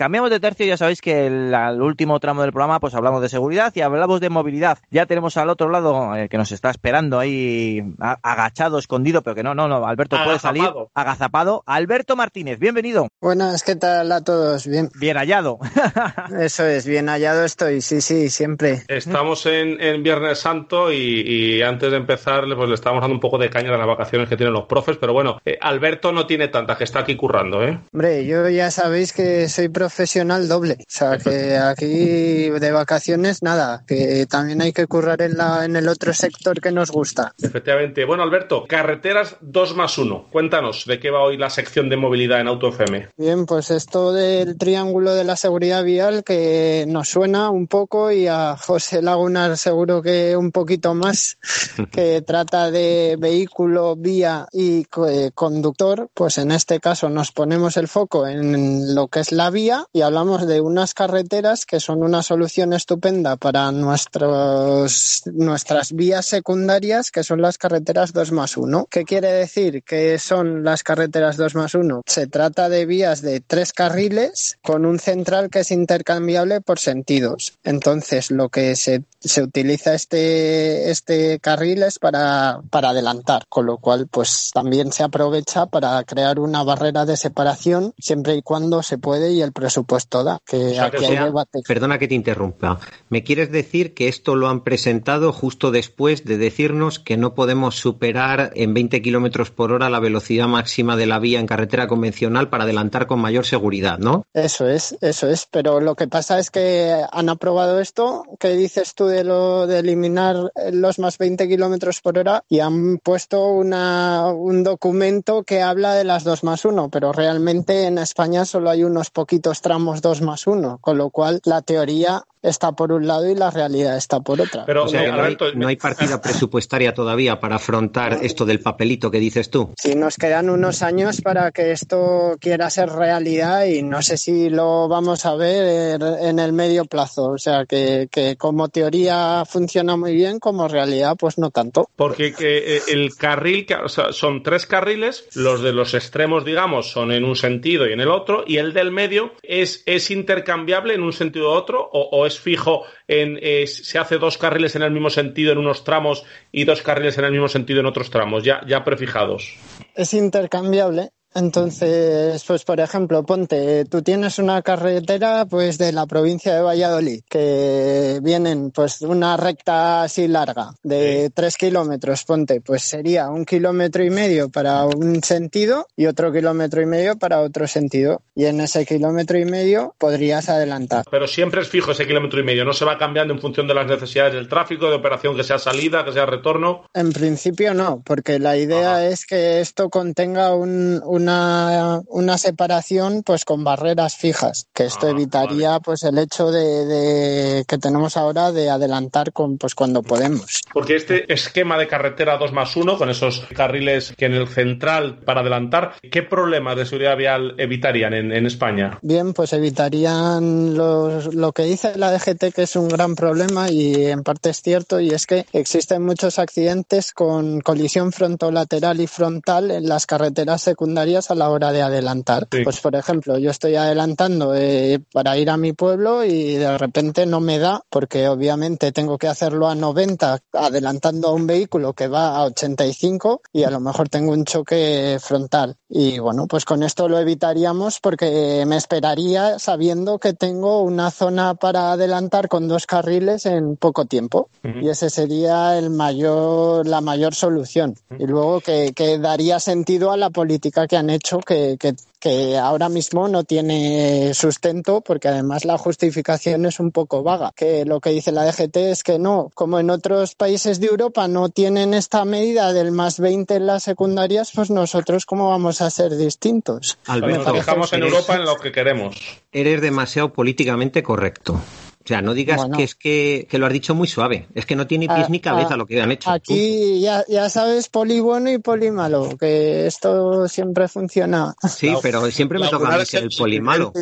cambiamos de tercio, ya sabéis que el, el, último tramo del programa pues hablamos de seguridad y hablamos de movilidad. Ya tenemos al otro lado eh, que nos está esperando ahí agachado, escondido, pero que no, no, no, Alberto puede salir agazapado. Alberto Martínez, bienvenido. Buenas, ¿qué tal a todos? Bien. Bien hallado. Eso es, bien hallado estoy, sí, sí, siempre. Estamos en, en Viernes Santo y, y, antes de empezar pues le estamos dando un poco de caña de las vacaciones que tienen los profes, pero bueno, eh, Alberto no tiene tanta, que está aquí currando, ¿eh? Hombre, yo ya sabéis que soy profesional doble, o sea que aquí de vacaciones nada, que también hay que currar en, la, en el otro sector que nos gusta. Efectivamente. Bueno, Alberto, carreteras 2 más 1. Cuéntanos de qué va hoy la sección de movilidad en Auto FM. Bien, pues esto del triángulo de la seguridad vial que nos suena un poco y a José Lagunar seguro que un poquito más, que trata de vehículo, vía y eh, conductor, pues en este caso nos ponemos el foco en lo que es la vía y hablamos de unas carreteras que son una solución estupenda para nuestros, nuestras vías secundarias, que son las carreteras 2 más 1. ¿Qué quiere decir que son las carreteras 2 más 1? Se trata de vías de tres carriles con un central que es intercambiable por sentidos. Entonces, lo que se, se utiliza este, este carril es para, para adelantar, con lo cual, pues también se aprovecha para crear una barrera de separación siempre y cuando se puede y el presupuesto da. Que aquí hay debate. Perdona que te interrumpa. ¿Me quieres decir que esto lo han presentado justo después de decirnos que no podemos superar en 20 kilómetros por hora la velocidad máxima de la vía en carretera convencional para adelantar con mayor seguridad, ¿no? Eso es, eso es. Pero lo que pasa es que han aprobado esto que dices tú de lo de eliminar los más 20 kilómetros por hora y han puesto una, un documento que habla de las 2 más 1, pero realmente en España solo hay unos poquitos tramos 2 más 1, con lo cual la teoría está por un lado y la realidad está por otra. Pero o sea, no, Alberto, hay, no, hay, partida presupuestaria todavía para afrontar esto del papelito que dices tú. Sí, nos quedan unos años para que esto quiera ser realidad y no sé si lo vamos a ver en el medio plazo. O sea, que, que como teoría funciona muy bien, como realidad pues no tanto. Porque que eh, el carril, o sea, son tres carriles, los de los extremos, digamos, son en un sentido y en el otro, y el del medio es, es intercambiable en un sentido u otro o, o es fijo en eh, se hace dos carriles en el mismo sentido en unos tramos y dos carriles en el mismo sentido en otros tramos, ya, ya prefijados. Es intercambiable entonces, pues por ejemplo, ponte, tú tienes una carretera pues de la provincia de Valladolid, que vienen pues una recta así larga de tres kilómetros, ponte, pues sería un kilómetro y medio para un sentido y otro kilómetro y medio para otro sentido. Y en ese kilómetro y medio podrías adelantar. Pero siempre es fijo ese kilómetro y medio, no se va cambiando en función de las necesidades del tráfico, de operación que sea salida, que sea retorno. En principio no, porque la idea Ajá. es que esto contenga un, un una, una, separación pues con barreras fijas, que esto ah, evitaría vale. pues el hecho de, de, que tenemos ahora de adelantar con pues cuando podemos. Porque este esquema de carretera 2 más 1, con esos carriles que en el central para adelantar, ¿qué problemas de seguridad vial evitarían en, en España? Bien, pues evitarían los, lo que dice la DGT que es un gran problema y en parte es cierto y es que existen muchos accidentes con colisión frontolateral y frontal en las carreteras secundarias a la hora de adelantar. Sí. Pues por ejemplo, yo estoy adelantando eh, para ir a mi pueblo y de repente no me da porque obviamente tengo que hacerlo a 90 adelantando a un vehículo que va a 85 y a lo mejor tengo un choque frontal. Y bueno, pues con esto lo evitaríamos porque me esperaría sabiendo que tengo una zona para adelantar con dos carriles en poco tiempo. Uh -huh. Y ese sería el mayor, la mayor solución. Uh -huh. Y luego que, que daría sentido a la política que han hecho que, que, que, ahora mismo no tiene sustento porque además la justificación es un poco vaga. Que lo que dice la DGT es que no, como en otros países de Europa no tienen esta medida del más 20 en las secundarias, pues nosotros cómo vamos a ser distintos. Alberto, nos fijamos en Europa en lo que queremos. Eres demasiado políticamente correcto. O sea, no digas que es que, lo has dicho muy suave. Es que no tiene pies ni cabeza lo que han hecho. Aquí ya, ya, sabes, poli bueno y poli malo, que esto siempre funciona. Sí, pero siempre me toca a mí ser el poli malo.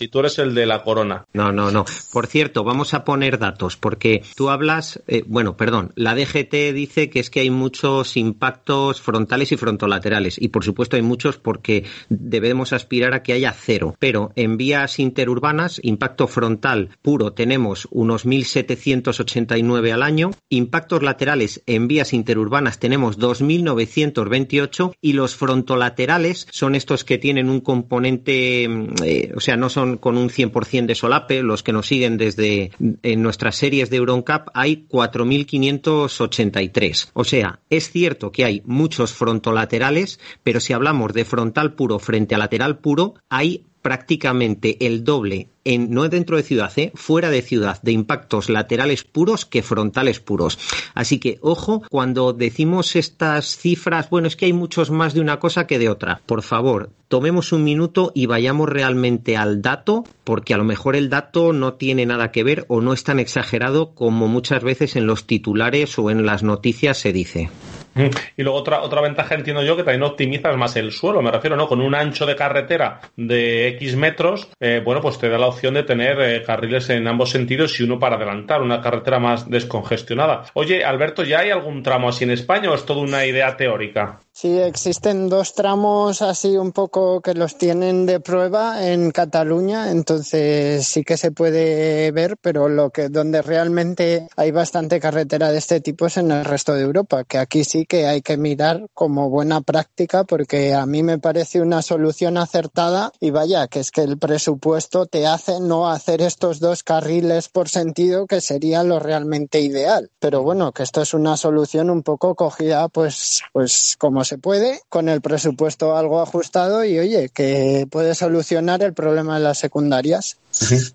Y tú eres el de la corona. No, no, no. Por cierto, vamos a poner datos, porque tú hablas, eh, bueno, perdón, la DGT dice que es que hay muchos impactos frontales y frontolaterales, y por supuesto hay muchos porque debemos aspirar a que haya cero. Pero en vías interurbanas, impacto frontal puro tenemos unos 1.789 al año, impactos laterales en vías interurbanas tenemos 2.928 y los frontolaterales son estos que tienen un componente, mm, eh, o sea, no son con un 100% de solape, los que nos siguen desde en nuestras series de Euroncap hay 4.583. O sea, es cierto que hay muchos frontolaterales, pero si hablamos de frontal puro frente a lateral puro, hay prácticamente el doble en, no dentro de ciudad, ¿eh? fuera de ciudad, de impactos laterales puros que frontales puros. Así que, ojo, cuando decimos estas cifras, bueno, es que hay muchos más de una cosa que de otra. Por favor, tomemos un minuto y vayamos realmente al dato, porque a lo mejor el dato no tiene nada que ver o no es tan exagerado como muchas veces en los titulares o en las noticias se dice. Y luego otra, otra ventaja entiendo yo que también optimizas más el suelo, me refiero, ¿no? Con un ancho de carretera de X metros, eh, bueno, pues te da la opción de tener eh, carriles en ambos sentidos y uno para adelantar, una carretera más descongestionada. Oye, Alberto, ¿ya hay algún tramo así en España o es todo una idea teórica? Sí, existen dos tramos así un poco que los tienen de prueba en Cataluña, entonces sí que se puede ver, pero lo que donde realmente hay bastante carretera de este tipo es en el resto de Europa, que aquí sí que hay que mirar como buena práctica porque a mí me parece una solución acertada y vaya, que es que el presupuesto te hace no hacer estos dos carriles por sentido que sería lo realmente ideal. Pero bueno, que esto es una solución un poco cogida pues pues como se puede, con el presupuesto algo ajustado y oye, que puede solucionar el problema de las secundarias.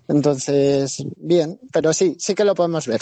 Entonces, bien, pero sí, sí que lo podemos ver.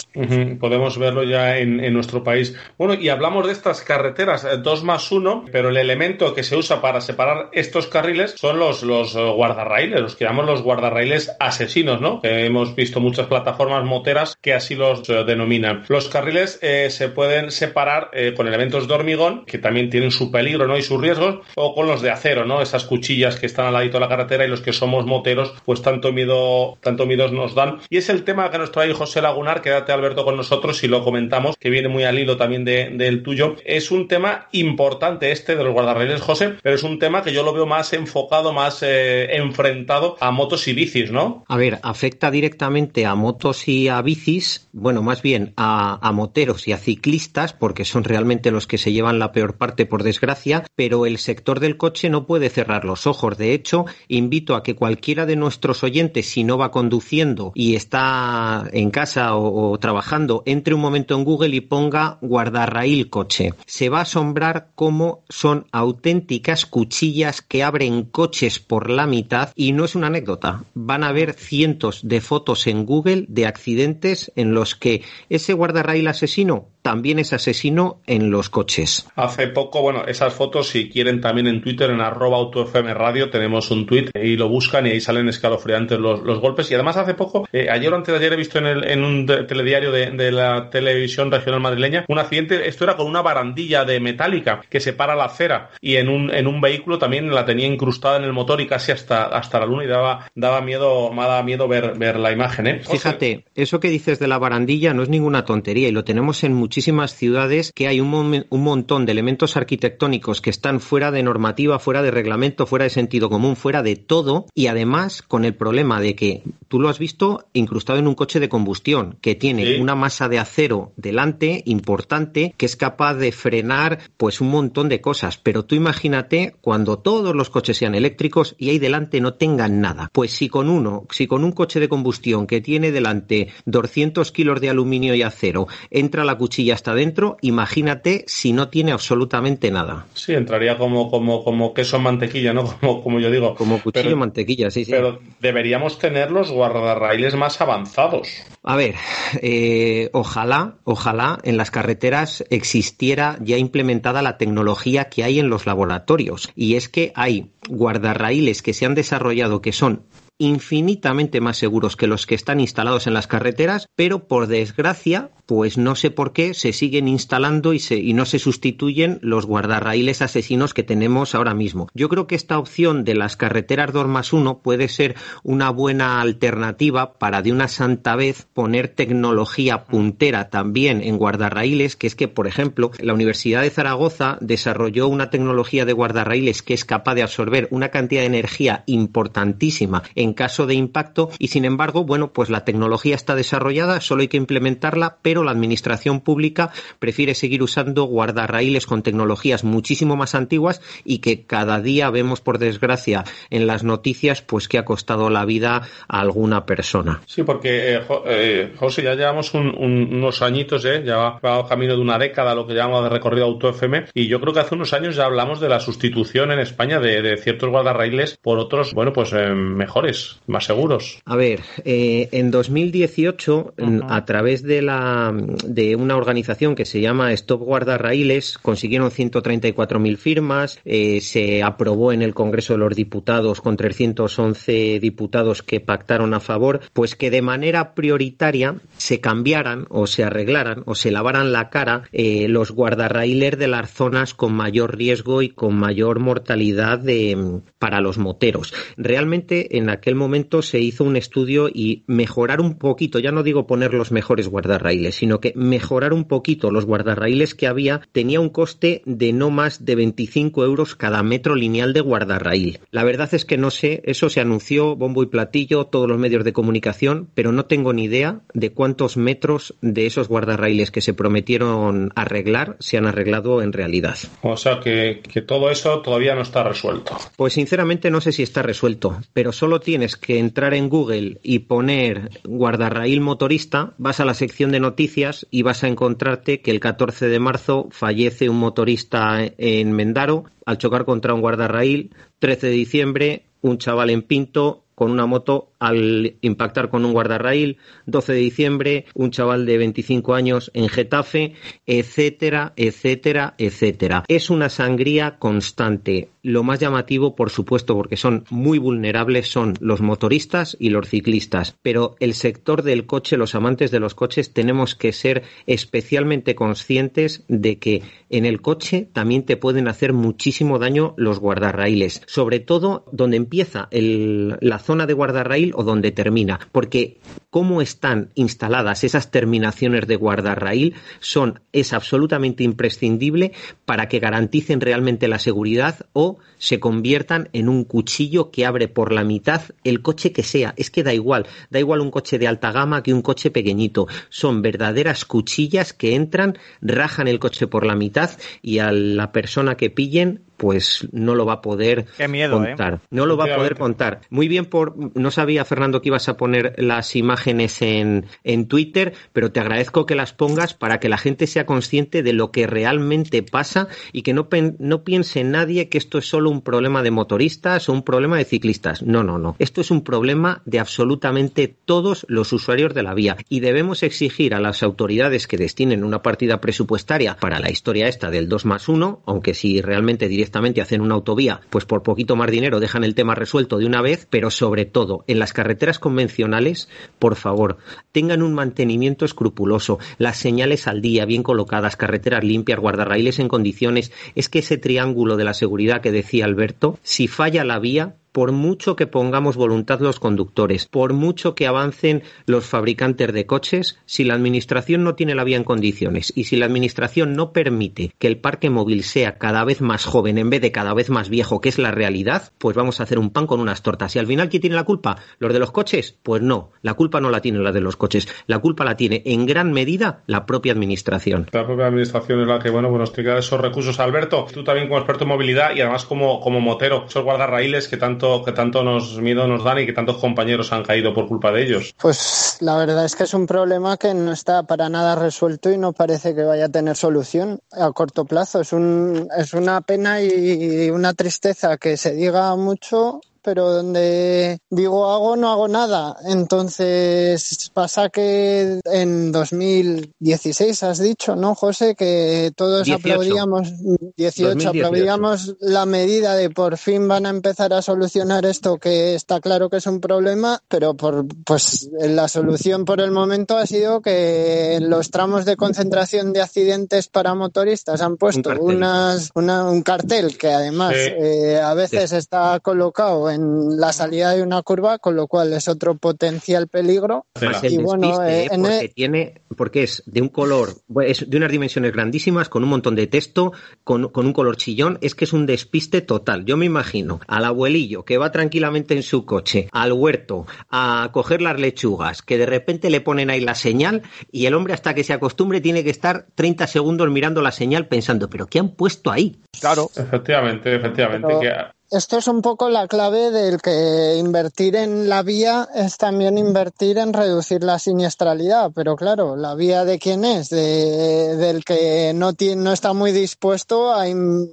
Podemos verlo ya en, nuestro país. Bueno, y hablamos de estas carreteras, eh, dos más uno, pero el elemento que se usa para separar estos carriles son los, los eh, guardarraíles, los que llamamos los guardarraíles asesinos, ¿no? Que hemos visto muchas plataformas moteras que así los eh, denominan. Los carriles se pueden separar con elementos de hormigón, que también tienen su peligro, ¿no? Y sus riesgos, o con los de acero, ¿no? Esas cuchillas que están al ladito de la carretera y los que somos moteros, pues tanto miedo tanto miedos nos dan. Y es el tema que nos trae José Lagunar, quédate Alberto con nosotros y lo comentamos, que viene muy al hilo también del tuyo. Es un tema importante este de los guardarraíles, José, pero es un tema que yo lo veo más enfocado, más eh, enfrentado a motos y bicis, ¿no? A ver, afecta directamente a motos y a bicis, bueno, más bien a, a moteros y a ciclistas, porque son realmente los que se llevan la peor parte, por desgracia, pero el sector del coche no puede cerrar los ojos. De hecho, invito a que cualquiera de nuestros oyentes, si no va conduciendo y está en casa o, trabajando, entre un momento en Google y ponga guardarraíl coche. Se va a asombrar cómo son auténticas cuchillas que abren coches por la mitad y no es una anécdota. Van a ver cientos de fotos en Google de accidentes en los que ese guardarraíl asesino también es asesino en los coches. Hace poco, bueno, esas fotos, si quieren también en Twitter, en arroba autofm radio, tenemos un tweet y lo buscan y ahí salen escalofriantes los, golpes. Y además hace poco, eh, ayer o antes de ayer he visto en, el, en un telediario de, la televisión regional madrileña un accidente, esto era con una barandilla de metálica que separa la acera y en un, en un vehículo también la tenía incrustada en el motor y casi hasta, hasta la luna y daba, daba miedo, me daba miedo ver, ver la imagen. ¿eh? Fíjate, eso que dices de la barandilla no es ninguna tontería y lo tenemos en muchísimas muchísimas ciudades que hay un, un, montón de elementos arquitectónicos que están fuera de normativa, fuera de reglamento, fuera de sentido común, fuera de todo y además con el problema de que tú lo has visto incrustado en un coche de combustión que tiene una masa de acero delante importante que es capaz de frenar pues un montón de cosas, pero tú imagínate cuando todos los coches sean eléctricos y ahí delante no tengan nada. Pues si con uno, si con un coche de combustión que tiene delante 200 kilos de aluminio y acero entra la cuchilla y hasta dentro, imagínate si no tiene absolutamente nada. Sí, entraría como, como, como queso en mantequilla, ¿no? Como, como yo digo. Como cuchillo en mantequilla, sí, sí. Pero deberíamos tener los guardarraíles más avanzados. A ver, eh, ojalá, ojalá en las carreteras existiera ya implementada la tecnología que hay en los laboratorios. Y es que hay guardarraíles que se han desarrollado que son infinitamente más seguros que los que están instalados en las carreteras, pero por desgracia, pues no sé por qué se siguen instalando y, se, y no se sustituyen los guardarraíles asesinos que tenemos ahora mismo. Yo creo que esta opción de las carreteras 2 más 1 puede ser una buena alternativa para de una santa vez poner tecnología puntera también en guardarraíles, que es que, por ejemplo, la Universidad de Zaragoza desarrolló una tecnología de guardarraíles que es capaz de absorber una cantidad de energía importantísima en caso de impacto y sin embargo, bueno, pues la tecnología está desarrollada, solo hay que implementarla, pero la administración pública prefiere seguir usando guardarraíles con tecnologías muchísimo más antiguas y que cada día vemos por desgracia en las noticias pues que ha costado la vida a alguna persona. Sí, porque eh, eh, José, ya llevamos unos añitos, ¿eh? ya va camino de una década lo que llamamos de recorrido auto FM y yo creo que hace unos años ya hablamos de la sustitución en España de, ciertos guardarraíles por otros, bueno, pues eh, mejores, más seguros. A ver, en 2018, a través de la de una organización que se llama Stop Guardarraíles, consiguieron 134.000 firmas, se aprobó en el Congreso de los Diputados con 311 diputados que pactaron a favor, pues que de manera prioritaria se cambiaran o se arreglaran o se lavaran la cara eh, los guardarraíles de las zonas con mayor riesgo y con mayor mortalidad de, para los moteros. Realmente en aquel momento se hizo un estudio y mejorar un poquito, ya no digo poner los mejores guardarraíles, sino que mejorar un poquito los guardarraíles que había tenía un coste de no más de 25 euros cada metro lineal de guardarraíl. La verdad es que no sé, eso se anunció bombo y platillo, todos los medios de comunicación, pero no tengo ni idea de cuántos metros de esos guardarraíles que se prometieron arreglar se han arreglado en realidad. O sea que, que todo eso todavía no está resuelto. Pues sinceramente no sé si está resuelto, pero solo tienes que entrar en Google y poner guardarraíl motorista, vas a la sección de noticias y vas a encontrarte que el 14 de marzo fallece un motorista en Mendaro al chocar contra un guardarraíl, 13 de diciembre un chaval en Pinto con una moto al impactar con un guardarraíl, 12 de diciembre, un chaval de 25 años en Getafe, etcétera, etcétera, etcétera. Es una sangría constante. Lo más llamativo, por supuesto, porque son muy vulnerables, son los motoristas y los ciclistas. Pero el sector del coche, los amantes de los coches, tenemos que ser especialmente conscientes de que en el coche también te pueden hacer muchísimo daño los guardarraíles. Sobre todo donde empieza la zona de guardarraíl o donde termina, porque cómo están instaladas esas terminaciones de guardarraíl son es absolutamente imprescindible para que garanticen realmente la seguridad o se conviertan en un cuchillo que abre por la mitad el coche que sea. Es que da igual, da igual un coche de alta gama que un coche pequeñito. Son verdaderas cuchillas que entran, rajan el coche por la mitad y a la persona que pillen pues no lo va a poder ¿eh? contar. No lo va a poder contar. Muy bien por no sabía Fernando que ibas a poner las imágenes en, en Twitter, pero te agradezco que las pongas para que la gente sea consciente de lo que realmente pasa y que no, no piense nadie que esto es solo un problema de motoristas o un problema de ciclistas. No, no, no. Esto es un problema de absolutamente todos los usuarios de la vía y debemos exigir a las autoridades que destinen una partida presupuestaria para la historia esta del 2 más 1, aunque si realmente directamente hacen una autovía, pues por poquito más dinero dejan el tema resuelto de una vez, pero sobre todo en las carreteras convencionales, por favor, tengan un mantenimiento escrupuloso, las señales al día, bien colocadas, carreteras limpias, guardarraíles en condiciones. Es que ese triángulo de la seguridad que decía Alberto, si falla la vía, por mucho que pongamos voluntad los conductores, por mucho que avancen los fabricantes de coches, si la Administración no tiene la vía en condiciones y si la Administración no permite que el parque móvil sea cada vez más joven en vez de cada vez más viejo, que es la realidad, pues vamos a hacer un pan con unas tortas. ¿Y al final quién tiene la culpa? ¿Los de los coches? Pues no, la culpa no la tiene la de los coches, la culpa la tiene en gran medida la propia Administración. La propia Administración es la que, bueno, nos esos recursos. Alberto, tú también como experto en movilidad y además como, como motero, esos guardarraíles que tanto que tanto nos miedo nos dan y que tantos compañeros han caído por culpa de ellos? Pues la verdad es que es un problema que no está para nada resuelto y no parece que vaya a tener solución a corto plazo. Es, un, es una pena y una tristeza que se diga mucho pero donde digo hago, no hago nada. Entonces pasa que en 2016 has dicho, ¿no, José? Que todos aplaudíamos, 18, aplaudíamos la medida de por fin van a empezar a solucionar esto que está claro que es un problema, pero por pues la solución por el momento ha sido que en los tramos de concentración de accidentes para motoristas han puesto un cartel, unas, un cartel que además eh, a veces está colocado en la salida de una curva, con lo cual es otro potencial peligro. y bueno, eh, porque, e- tiene, porque es de un color, es de unas dimensiones grandísimas, con un montón de texto, con, con un color chillón, es que es un despiste total. Yo me imagino al abuelillo que va tranquilamente en su coche al huerto a coger las lechugas, que de repente le ponen ahí la señal y el hombre hasta que se acostumbre tiene que estar 30 segundos mirando la señal pensando, pero ¿qué han puesto ahí? Claro. Efectivamente, efectivamente. Que esto es un poco la clave del que invertir en la vía es también invertir en reducir la siniestralidad. Pero claro, ¿la vía de quién es? De, del que no, tiene, no está muy dispuesto a,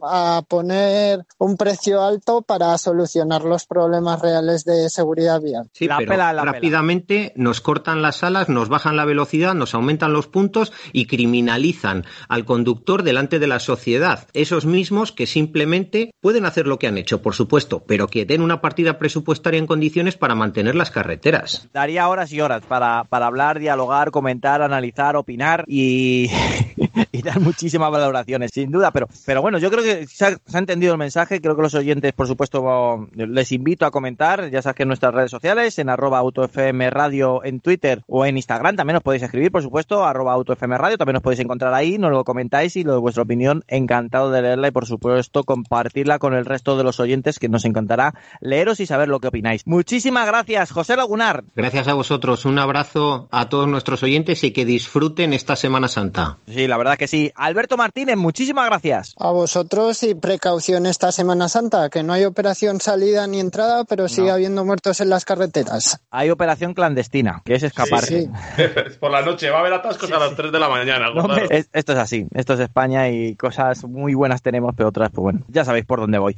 a, poner un precio alto para solucionar los problemas reales de seguridad vial. Sí, pero rápidamente nos cortan las alas, nos bajan la velocidad, nos aumentan los puntos y criminalizan al conductor delante de la sociedad. Esos mismos que simplemente pueden hacer lo que han hecho por supuesto, pero que den una partida presupuestaria en condiciones para mantener las carreteras. Daría horas y horas para, para hablar, dialogar, comentar, analizar, opinar y, y dar muchísimas valoraciones, sin duda. Pero, pero bueno, yo creo que se ha, se ha, entendido el mensaje. Creo que los oyentes, por supuesto, les invito a comentar, ya sabes que en nuestras redes sociales, en arroba autofm radio en Twitter o en Instagram, también os podéis escribir, por supuesto, arroba autofm radio, también os podéis encontrar ahí, nos lo comentáis y lo de vuestra opinión, encantado de leerla y, por supuesto, compartirla con el resto de los oyentes que nos encantará leeros y saber lo que opináis. Muchísimas gracias, José Lagunar. Gracias a vosotros. Un abrazo a todos nuestros oyentes y que disfruten esta Semana Santa. Sí, la verdad que sí. Alberto Martínez, muchísimas gracias. A vosotros y precaución esta Semana Santa, que no hay operación salida ni entrada, pero sigue no. habiendo muertos en las carreteras. Hay operación clandestina, que es escapar. Sí, sí. Por la noche va a haber atascos sí, a las 3 de la mañana. No, es, esto es así, esto es España y cosas muy buenas tenemos, pero otras, pues bueno, ya sabéis por dónde voy.